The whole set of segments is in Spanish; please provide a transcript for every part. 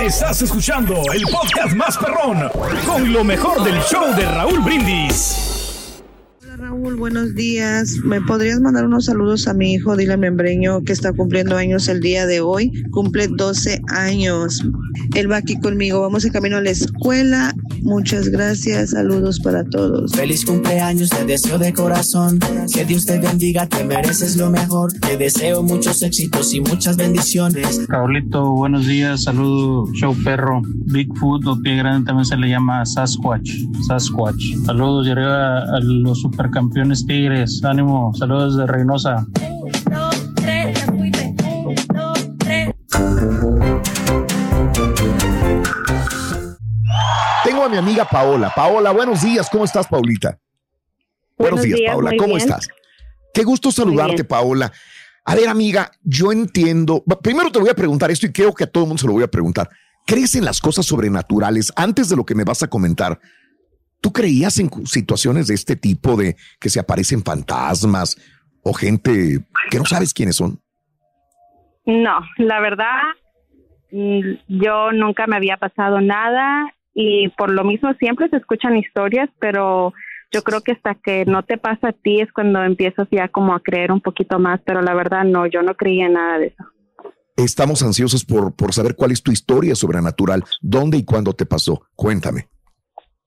Estás escuchando el podcast más perrón con lo mejor del show de Raúl Brindis. Raúl, buenos días. ¿Me podrías mandar unos saludos a mi hijo Dylan Membreño que está cumpliendo años el día de hoy? Cumple 12 años. Él va aquí conmigo. Vamos en camino a la escuela. Muchas gracias. Saludos para todos. Feliz cumpleaños, te deseo de corazón. Que Dios te bendiga, te mereces lo mejor. Te deseo muchos éxitos y muchas bendiciones. Raulito, buenos días. Saludo, show perro. Bigfoot o pie grande también se le llama Sasquatch. Sasquatch. Saludos y arriba a los supercampeones Tigres. Ánimo. Saludos de Reynosa. A mi amiga Paola. Paola, buenos días. ¿Cómo estás, Paulita? Buenos, días, Paola. ¿Cómo estás? Qué gusto saludarte, Paola. A ver, amiga, yo entiendo. Primero te voy a preguntar esto y creo que a todo el mundo se lo voy a preguntar. ¿Crees en las cosas sobrenaturales antes de lo que me vas a comentar? ¿Tú creías en situaciones de este tipo de que se aparecen fantasmas o gente que no sabes quiénes son? No, la verdad, mm, yo nunca me había pasado nada y por lo mismo siempre se escuchan historias, pero yo creo que hasta que no te pasa a ti es cuando empiezas ya como a creer un poquito más, pero la verdad no, yo no creía en nada de eso. Estamos ansiosos por, por saber cuál es tu historia sobrenatural, dónde y cuándo te pasó. Cuéntame.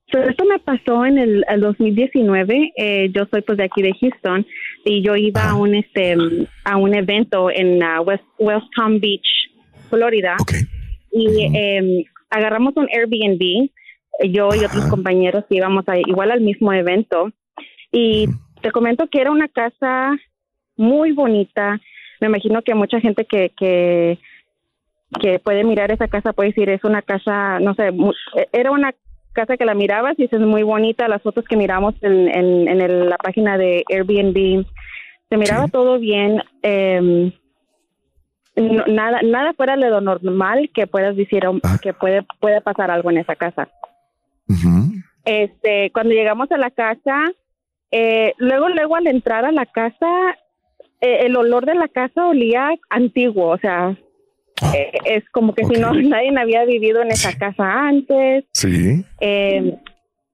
esto me pasó en el, 2019. Eh, yo soy pues de aquí de Houston y yo iba a un este a un evento en uh, West, West Palm Beach, Florida. Y em, agarramos un Airbnb, yo y otros compañeros íbamos a, igual al mismo evento. Y te comento que era una casa muy bonita. Me imagino que mucha gente que, que, que puede mirar esa casa puede decir, es una casa, no sé, era una casa que la mirabas y es muy bonita. Las fotos que miramos en, en, la página de Airbnb, se miraba todo bien. Eh, nada nada fuera de lo normal que puedas decir ah. que puede puede pasar algo en esa casa. Este, cuando llegamos a la casa, eh, luego luego al entrar a la casa, eh, el olor de la casa olía antiguo, o sea, ah. eh, es como que si no nadie había vivido en esa casa antes. Sí.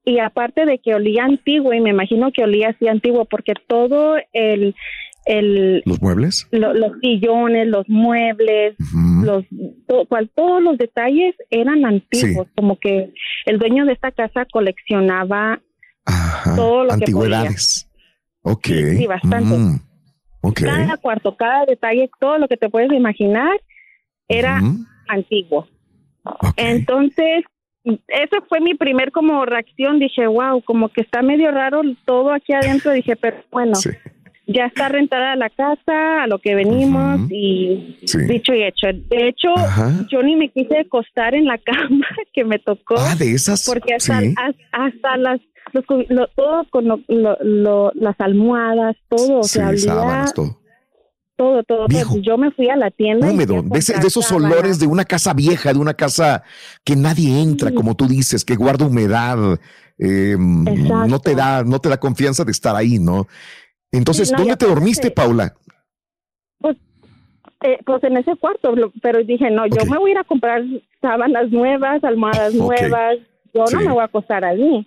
y aparte de que olía antiguo, y me imagino que olía así antiguo, porque todo el el, los muebles, los sillones, los muebles, los cual, todos los detalles eran antiguos, como que el dueño de esta casa coleccionaba todo lo antigüedades. ok. Sí, bastante. Mm, cada cuarto, cada detalle, todo lo que te puedes imaginar era antiguo. Entonces, esa fue mi primer como reacción. Dije, wow, como que está medio raro todo aquí adentro. Dije, pero bueno, ya está rentada la casa, a lo que venimos y dicho y hecho. De hecho, yo ni me quise acostar en la cama que me tocó. Ah, de esas. Porque hasta, hasta, las todo con las almohadas, todo, o sea, todo. Todo, todo, Yo me fui a la tienda. Húmedo, de, esos olores de una casa vieja, de una casa que nadie entra, como tú dices, que guarda humedad, eh, no te da, no te da confianza de estar ahí, ¿no? Entonces, ¿dónde te dormiste, Paula? Pues, eh, pues en ese cuarto, pero dije, no, yo me voy a ir a comprar sábanas nuevas, almohadas nuevas, yo no me voy a acostar allí.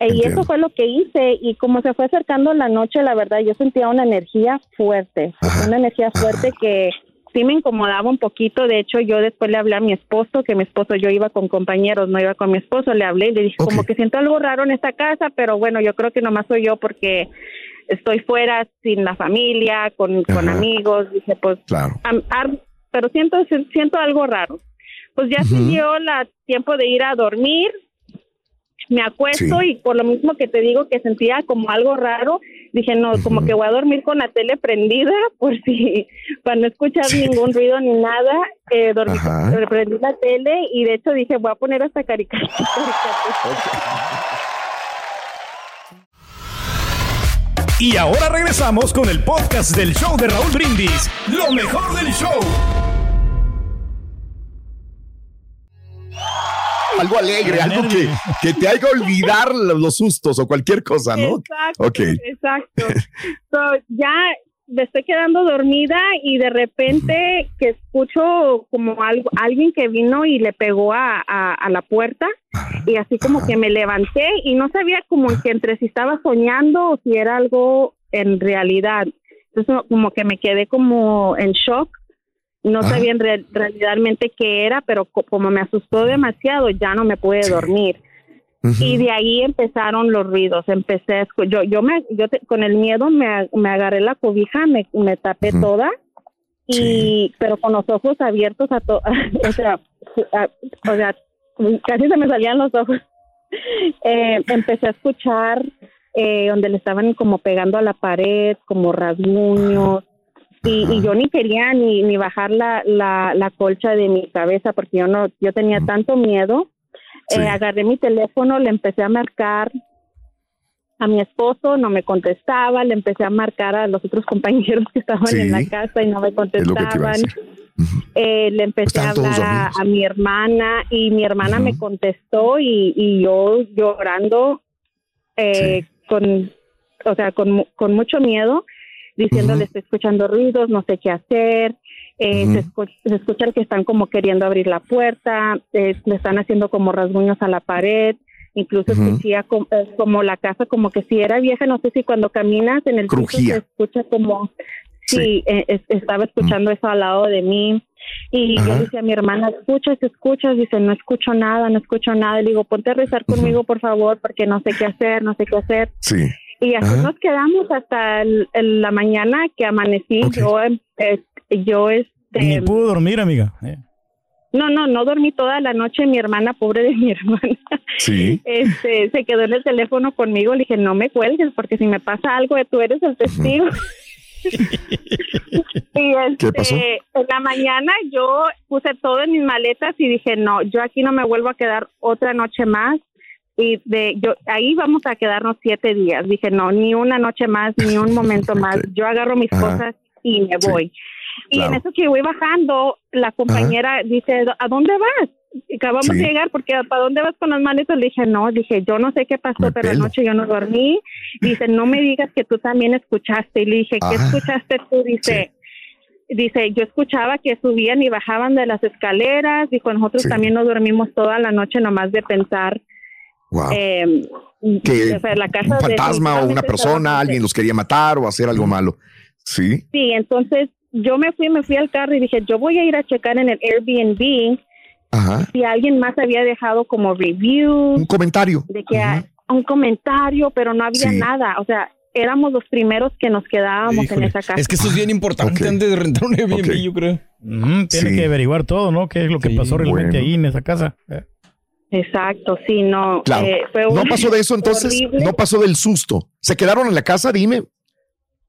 Eh, y eso fue lo que hice y como se fue acercando la noche, la verdad, yo sentía una energía fuerte, una energía fuerte que sí me incomodaba un poquito. De hecho, yo después le hablé a mi esposo, que mi esposo yo iba con compañeros, no iba con mi esposo, le hablé y le dije como que siento algo raro en esta casa, pero bueno, yo creo que nomás soy yo porque estoy fuera sin la familia, con, con amigos, dije, pues, claro. pero siento, siento algo raro. Pues ya dio la tiempo de ir a dormir, me acuesto y por lo mismo que te digo que sentía como algo raro, dije, no, como que voy a dormir con la tele prendida por si, para no escuchar ningún ruido ni nada, eh, dormí, prendí la tele y de hecho dije, voy a poner hasta caricatura. Y ahora regresamos con el podcast del show de Raúl Brindis, lo mejor del show. Algo alegre, algo que, te haga olvidar los sustos o cualquier cosa, ¿no? Exacto, exacto. ya me estoy quedando dormida y de repente que escucho como algo, alguien que vino y le pegó a, a, la puerta y así como que me levanté y no sabía como que entre si estaba soñando o si era algo en realidad. Entonces como que me quedé como en shock. No sabía en realmente qué era, pero como me asustó demasiado, ya no me pude dormir. Y de ahí empezaron los ruidos. Empecé, yo, yo me, yo con el miedo me, me, agarré la cobija, me, me tapé toda, y, pero con los ojos abiertos a todo, o sea, o sea, casi se me salían los ojos. Eh, empecé a escuchar eh, donde le estaban como pegando a la pared, como rasguños, y, y, yo ni quería ni, ni bajar la, la, la colcha de mi cabeza porque yo no, yo tenía tanto miedo eh, agarré mi teléfono, le empecé a marcar a mi esposo, no me contestaba, le empecé a marcar a los otros compañeros que estaban en la casa y no me contestaban. Eh, le empecé a hablar a, mi hermana y mi hermana me contestó y, y yo llorando eh, con, o sea, con, con mucho miedo, diciéndole estoy escuchando ruidos, no sé qué hacer. Eh, se, escuchan que están como queriendo abrir la puerta, eh, le están haciendo como rasguños a la pared, incluso escuchía eh, como, la casa como que si era vieja, no sé si cuando caminas en el piso se escucha como si estaba escuchando eso al lado de mí. Y yo decía a mi hermana, escuchas, escuchas, dice, no escucho nada, no escucho nada. Le digo, ponte a rezar conmigo, por favor, porque no sé qué hacer, no sé qué hacer. Sí. Y así nos quedamos hasta la mañana que amanecí. Yo yo este... Ni pudo dormir, amiga. Eh. No, no, no dormí toda la noche. Mi hermana, pobre de mi hermana, sí. este, se quedó en el teléfono conmigo. Le dije, no me cuelgues porque si me pasa algo, tú eres el testigo. y este, pasó? En la mañana yo puse todo en mis maletas y dije, no, yo aquí no me vuelvo a quedar otra noche más. Y de yo ahí vamos a quedarnos siete días. Dije, no, ni una noche más, ni un momento más. Yo agarro mis cosas y me voy. Y en eso que voy bajando, la compañera dice, ¿a dónde vas? Acabamos de llegar porque ¿para dónde vas con las maletas? Le dije, no, dije, yo no sé qué pasó, pero anoche yo no dormí. Dice, no me digas que tú también escuchaste. Y le dije, ¿qué escuchaste tú? Dice, dice, yo escuchaba que subían y bajaban de las escaleras. Dijo, nosotros también nos dormimos toda la noche nomás de pensar. Em, que la casa un fantasma o una persona, alguien los quería matar o hacer algo malo. Sí. Sí, entonces yo me fui, me fui al carro y dije, yo voy a ir a checar en el Airbnb si alguien más había dejado como review. Un comentario. De que un comentario, pero no había nada. O sea, éramos los primeros que nos quedábamos en esa casa. Es que eso es bien importante antes de rentar un Airbnb, yo creo. tiene que averiguar todo, ¿no? ¿Qué es lo que pasó realmente ahí en esa casa? Eh. Exacto, sí, no. Claro. Eh, no pasó de eso entonces, no pasó del susto. ¿Se quedaron en la casa, dime?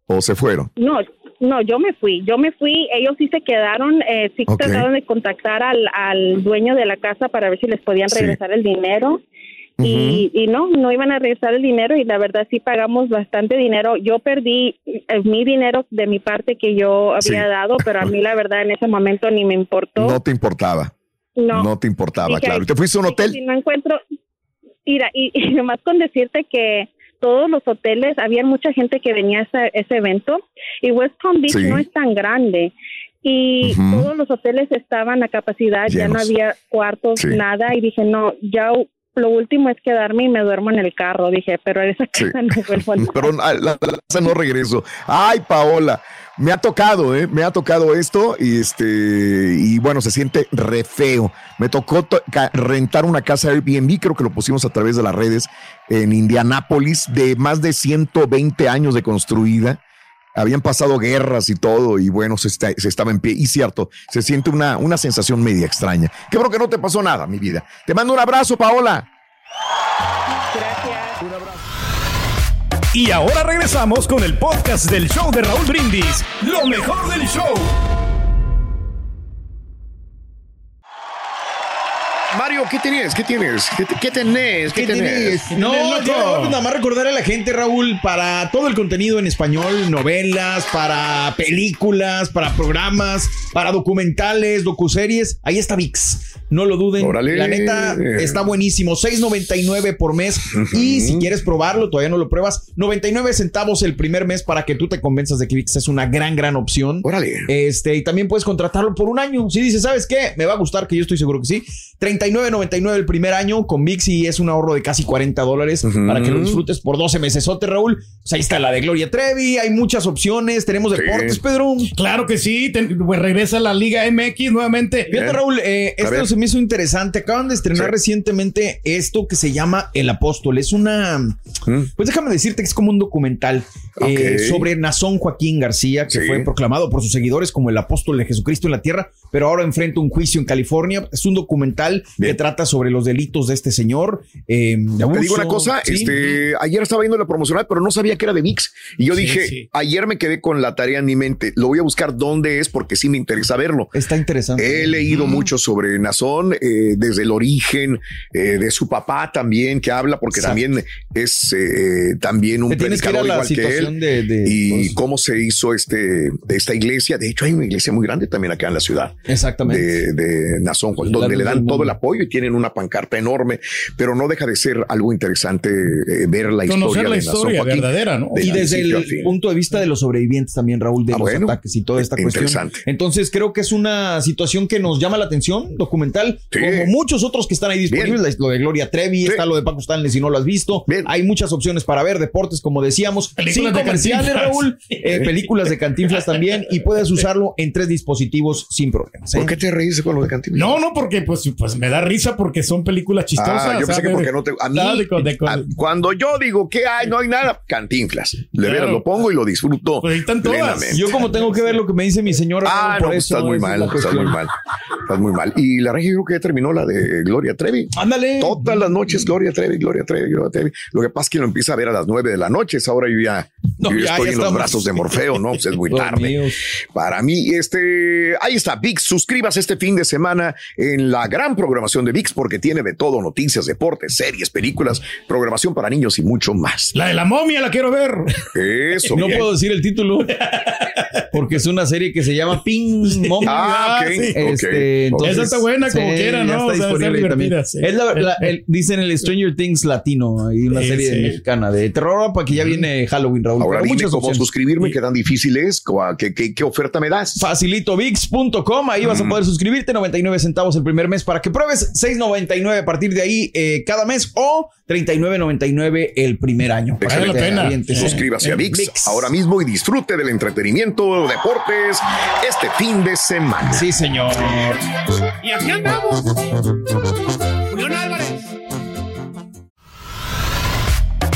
¿O se fueron? No, no, yo me fui, yo me fui, ellos sí se quedaron, eh, sí trataron de contactar al, al, dueño de la casa para ver si les podían regresar el dinero. Y, y, no, no iban a regresar el dinero y la verdad sí pagamos bastante dinero. Yo perdí eh, mi dinero de mi parte que yo había dado, pero a mí la verdad en ese momento ni me importó. No te importaba. No. No te importaba, claro. ¿Y te fuiste a un hotel? Si no encuentro, mira, y, y nomás con decirte que todos los hoteles, había mucha gente que venía a ese, ese evento y West Palm Beach no es tan grande y todos los hoteles estaban a capacidad, ya no había cuartos, nada y dije, no, ya lo último es quedarme y me duermo en el carro, dije, pero esa casa no vuelvo a Pero la, casa no regreso. Ay, Paola, me ha tocado, ¿eh? Me ha tocado esto y este, y bueno, se siente re feo. Me tocó rentar una casa Airbnb, creo que lo pusimos a través de las redes, en Indianápolis, de más de 120 años de construida. Habían pasado guerras y todo, y bueno, se, estaba en pie. Y cierto, se siente una, una sensación media extraña. Qué bueno que no te pasó nada, mi vida. Te mando un abrazo, Paola. Gracias. Un abrazo. Y ahora regresamos con el podcast del show de Raúl Brindis. Lo mejor del show. Mario, ¿qué tienes? ¿Qué tienes? ¿Qué, qué tenés? ¿Qué, tenés? No, nada más recordar a la gente, Raúl, para todo el contenido en español, novelas, para películas, para programas, para documentales, docuseries, ahí está VIX. No lo duden. La neta está buenísimo. 6.99 por mes. Y si quieres probarlo, todavía no lo pruebas, 99 centavos el primer mes para que tú te convenzas de que VIX es una gran, gran opción. Órale. Este, y también puedes contratarlo por un año. Si dices, ¿sabes qué? Me va a gustar, que yo estoy seguro que sí. 39.99 el primer año con VIX y es un ahorro de casi 40 dólares para que lo disfrutes por 12 meses. Sote, Raúl. Pues ahí está la de Gloria Trevi. Hay muchas opciones. Tenemos deportes, Pedro. Claro que sí. pues regresa la Liga MX nuevamente. Fíjate, Raúl, eh, esto se me hizo interesante. Acaban de estrenar recientemente esto que se llama El Apóstol. Es una. Mm. Pues déjame decirte que es como un documental eh, sobre Nazón Joaquín García, que fue proclamado por sus seguidores como el apóstol de Jesucristo en la tierra, pero ahora enfrenta un juicio en California. Es un documental que trata sobre los delitos de este señor. Eh, Te digo una cosa, este, ayer estaba viendo la promocional, pero no sabía que era de VIX. Y yo dije, ayer me quedé con la tarea en mi mente. Lo voy a buscar dónde es porque sí me interesa verlo. Está interesante. He leído mucho sobre Nazón, eh, desde el origen eh, de su papá también, que habla, porque también es eh, también un predicador igual que él. y cómo se hizo este, esta iglesia. De hecho, hay una iglesia muy grande también acá en la ciudad. Exactamente. De, Nazón, donde le dan todo el apoyo y tienen una pancarta enorme, pero no deja de ser algo interesante ver la historia la historia verdadera, ¿no? y desde el punto de vista de los sobrevivientes también, Raúl, de ah, los ataques y toda esta cuestión. Entonces, creo que es una situación que nos llama la atención, documental, como muchos otros que están ahí disponibles. Lo de Gloria Trevi, está lo de Paco Stanley, si no lo has visto. Hay muchas opciones para ver, deportes, como decíamos. Películas de comerciales, Raúl. Eh, películas de cantinflas también. Y puedes usarlo en tres dispositivos sin problemas. ¿eh? ¿Por qué te reíste con lo de cantinflas? No, no, porque pues, pues me da risa porque son películas chistosas. Ah, yo pensé que porque no te. A mí, cuando yo digo que hay, no hay nada, cantinflas. De veras, lo pongo y lo disfruto. Pues todas. Yo, como tengo que ver lo que me dice mi señora. Ah, no, pues estás muy mal, estás muy mal. Estás muy mal. Y la regia creo que ya terminó la de Gloria Trevi. Ándale. Todas las noches Gloria Trevi, Gloria Trevi, Gloria Trevi. Lo que pasa es que lo empieza a ver a las nueve de la noche. Ahora yo ya, yo estoy en los brazos de Morfeo, ¿no? Pues es muy tarde. Para mí, este, ahí está, VIX. Suscríbase este fin de semana en la gran programación de VIX porque tiene de todo, noticias, deportes, series, películas, programación para niños y mucho más. La de la momia la quiero ver. Eso. no puedo decir el título porque es una serie que se llama Ping Momia. Ah, ok. Este, Esa está buena como quiera, ¿no? Está disponible también. Es la, dicen el Stranger Things latino, hay una serie mexicana de terror para que ya viene Halloween, Raúl. Ahora dime cómo suscribirme, que tan difícil es, ¿Qué, qué, oferta me das? Facilitovix.com, ahí vas a poder suscribirte, 99 centavos el primer mes para que pruebes, 6.99 a partir de ahí eh, cada mes o 39.99 el primer año. Vale la pena. Suscríbase a VIX, ahora mismo y disfrute del entretenimiento, deportes este fin de semana. Sí, señor. Y aquí andamos. Julián Álvarez.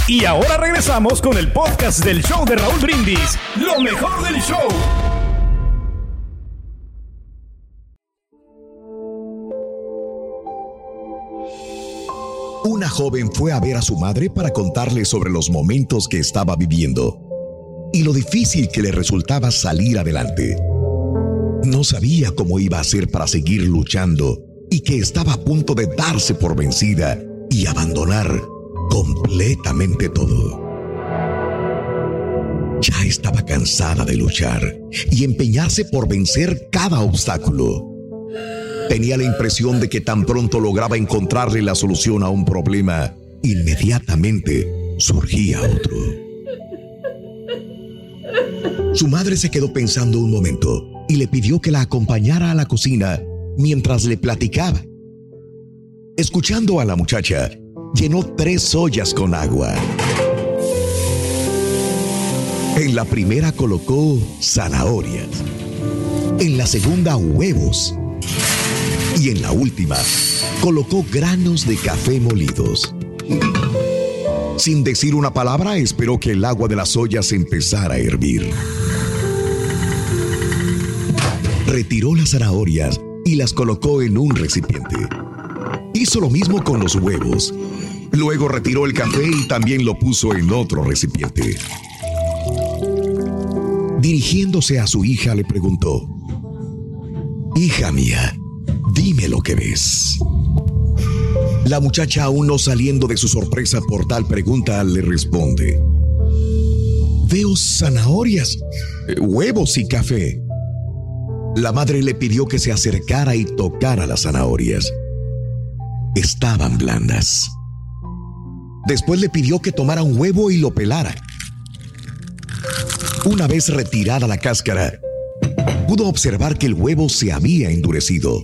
Y ahora regresamos con el podcast del show de Raúl Brindis. Lo mejor del show. Una joven fue a ver a su madre para contarle sobre los momentos que estaba viviendo y lo difícil que le resultaba salir adelante. No sabía cómo iba a hacer para seguir luchando y que estaba a punto de darse por vencida y abandonar completamente todo. Ya estaba cansada de luchar y empeñarse por vencer cada obstáculo. Tenía la impresión de que tan pronto lograba encontrarle la solución a un problema, inmediatamente surgía otro. Su madre se quedó pensando un momento y le pidió que la acompañara a la cocina mientras le platicaba. Escuchando a la muchacha, llenó tres ollas con agua. En la primera colocó zanahorias, en la segunda huevos y en la última colocó granos de café molidos. Sin decir una palabra, esperó que el agua de las ollas empezara a hervir. Retiró las zanahorias y las colocó en un recipiente. Hizo lo mismo con los huevos. Luego retiró el café y también lo puso en otro recipiente. Dirigiéndose a su hija le preguntó, Hija mía, dime lo que ves. La muchacha, aún no saliendo de su sorpresa por tal pregunta, le responde, Veo zanahorias, huevos y café. La madre le pidió que se acercara y tocara las zanahorias estaban blandas. Después le pidió que tomara un huevo y lo pelara. Una vez retirada la cáscara, pudo observar que el huevo se había endurecido.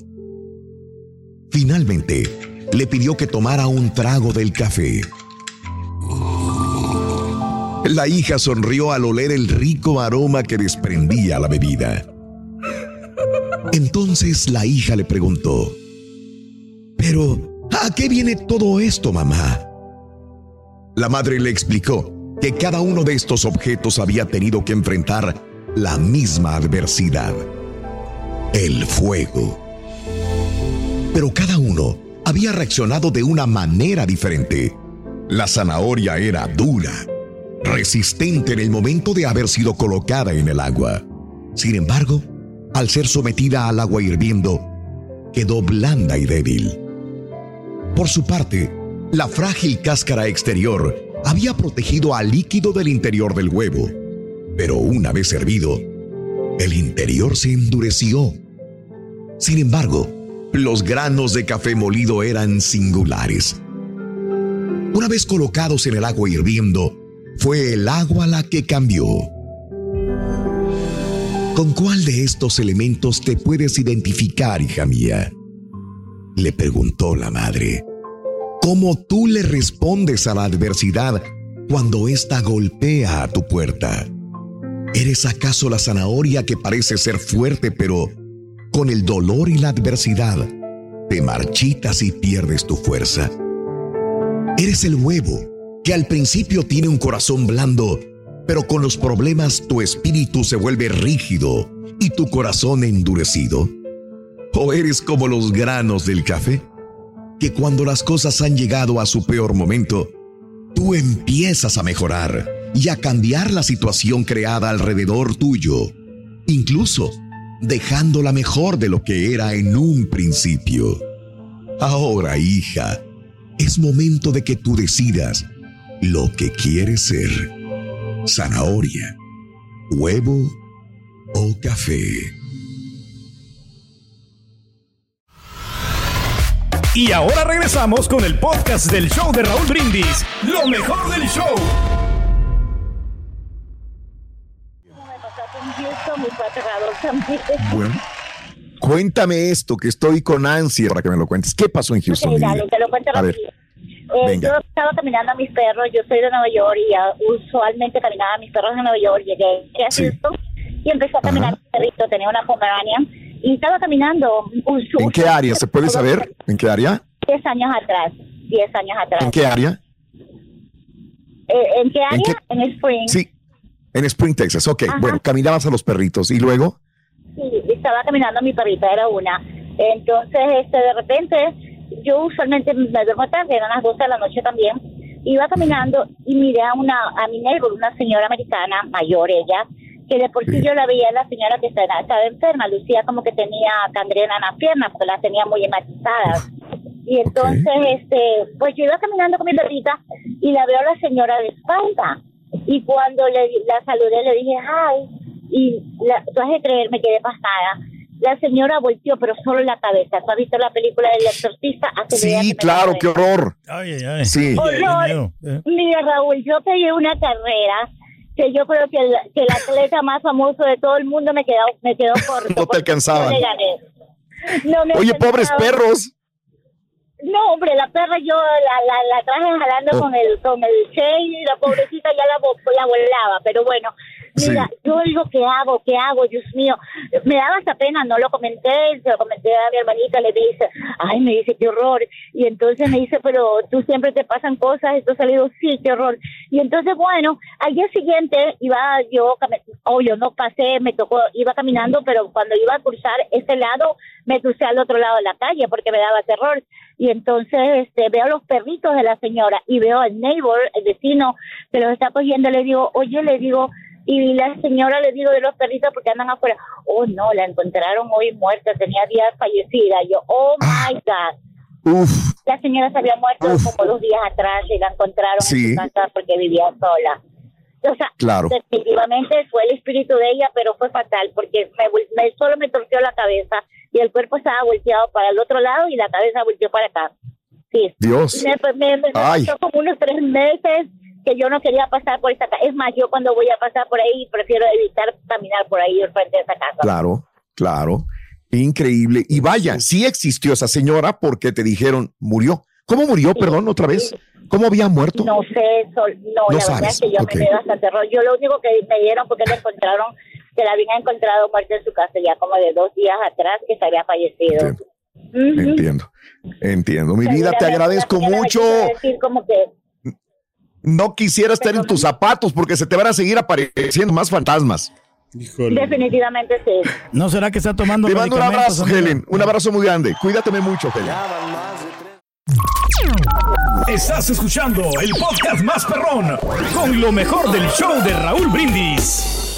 Finalmente, le pidió que tomara un trago del café. La hija sonrió al oler el rico aroma que desprendía la bebida. Entonces la hija le preguntó, pero, ¿a qué viene todo esto, mamá? La madre le explicó que cada uno de estos objetos había tenido que enfrentar la misma adversidad, el fuego. Pero cada uno había reaccionado de una manera diferente. La zanahoria era dura, resistente en el momento de haber sido colocada en el agua. Sin embargo, al ser sometida al agua hirviendo, quedó blanda y débil. Por su parte, la frágil cáscara exterior había protegido al líquido del interior del huevo, pero una vez hervido, el interior se endureció. Sin embargo, los granos de café molido eran singulares. Una vez colocados en el agua hirviendo, fue el agua la que cambió. ¿Con cuál de estos elementos te puedes identificar, hija mía? Le preguntó la madre. ¿Cómo tú le respondes a la adversidad cuando ésta golpea a tu puerta? ¿Eres acaso la zanahoria que parece ser fuerte, pero con el dolor y la adversidad te marchitas y pierdes tu fuerza? ¿Eres el huevo que al principio tiene un corazón blando, pero con los problemas tu espíritu se vuelve rígido y tu corazón endurecido? ¿O eres como los granos del café? Que cuando las cosas han llegado a su peor momento, tú empiezas a mejorar y a cambiar la situación creada alrededor tuyo, incluso dejándola mejor de lo que era en un principio. Ahora, hija, es momento de que tú decidas lo que quieres ser. Zanahoria, huevo o café. Y ahora regresamos con el podcast del show de Raúl Brindis, lo mejor del show. Bueno, cuéntame esto, que estoy con ansia para que me lo cuentes. ¿Qué pasó en Houston? te lo cuento a ver. Eh, yo estaba caminando a mis perros, yo soy de Nueva York y usualmente caminaba a mis perros en Nueva York. Llegué a Houston y empecé a caminar mi perrito, tenía una Pomeranian y estaba caminando. ¿En qué área? ¿Se puede saber? ¿En qué área? Diez años atrás. Diez años atrás. ¿En qué área? Eh, ¿En qué área? ¿En, Spring. Sí, en Spring, Texas. Ok, bueno, caminabas a los perritos. ¿Y luego? Sí, estaba caminando a mi perrita, era una. Entonces, este, de repente yo usualmente me duermo tarde, eran las 12 de la noche también. Iba caminando y miré a una a mi neighbor, una señora americana, mayor ella, que de por sí yo la veía, la señora que estaba, estaba enferma, lucía como que tenía cangrena en las piernas, porque las tenía muy hematizadas. Y entonces, este, pues yo iba caminando con mi perrita y la veo a la señora de espalda. Y cuando le, la saludé, le dije, ay, y la, tú has de creer, me quedé pasada la señora volteó, pero solo la cabeza. ¿Tú has visto la película del exorcista? sí, claro, qué horror. Ay, ay, ay. Sí. Horror. Eh. Mira, Raúl, yo pegué una carrera que yo creo que el, que el atleta más famoso de todo el mundo me quedó, me quedó corto. no te alcanzaba. No Oye, pobres perros. No, hombre, la perra yo la, la, la traje jalando oh. con el con el chain y la pobrecita ya la, la volaba, pero bueno, Mira, yo digo, ¿qué hago? ¿Qué hago? Dios mío. Me daba esta pena, no lo comenté, se lo comenté a mi hermanita, le dice, ay, me dice, qué horror. Y entonces me dice, pero tú siempre te pasan cosas, ha salido, sí, qué horror. Y entonces, bueno, al día siguiente iba yo, obvio, no pasé, me tocó, iba caminando, pero cuando iba a cruzar ese lado, me crucé al otro lado de la calle porque me daba terror. Y entonces este, veo los perritos de la señora y veo al neighbor, el vecino, que los está cogiendo, le digo, oye, le digo, y la señora le digo de los perritos porque andan afuera, oh no, la encontraron hoy muerta, tenía días fallecida. yo, oh my God. La señora se había muerto como dos días atrás y la encontraron en su casa porque vivía sola. O sea, definitivamente fue el espíritu de ella, pero fue fatal porque me, solo me torció la cabeza y el cuerpo estaba volteado para el otro lado y la cabeza volteó para acá. Sí. Dios. Me, me, pasó como unos tres meses que yo no quería pasar por esta casa. Es más, yo cuando voy a pasar por ahí prefiero evitar caminar por ahí frente a esa casa. Claro, claro. Increíble. Y vaya, sí existió esa señora porque te dijeron, murió. ¿Cómo murió, perdón, otra vez? ¿Cómo había muerto? No sé, no, la verdad es que yo me dio hasta terror. Yo lo único que me dieron porque le encontraron, que la habían encontrado muerta en su casa ya como de dos días atrás que se había fallecido. Entiendo, entiendo. Mi vida, te agradezco mucho. como que no quisiera estar en tus zapatos porque se te van a seguir apareciendo más fantasmas. Definitivamente sí. ¿No será que está tomando Te mando un abrazo, Helen. Un abrazo muy grande. Cuídateme mucho, Helen. Estás escuchando el podcast más perrón con lo mejor del show de Raúl Brindis.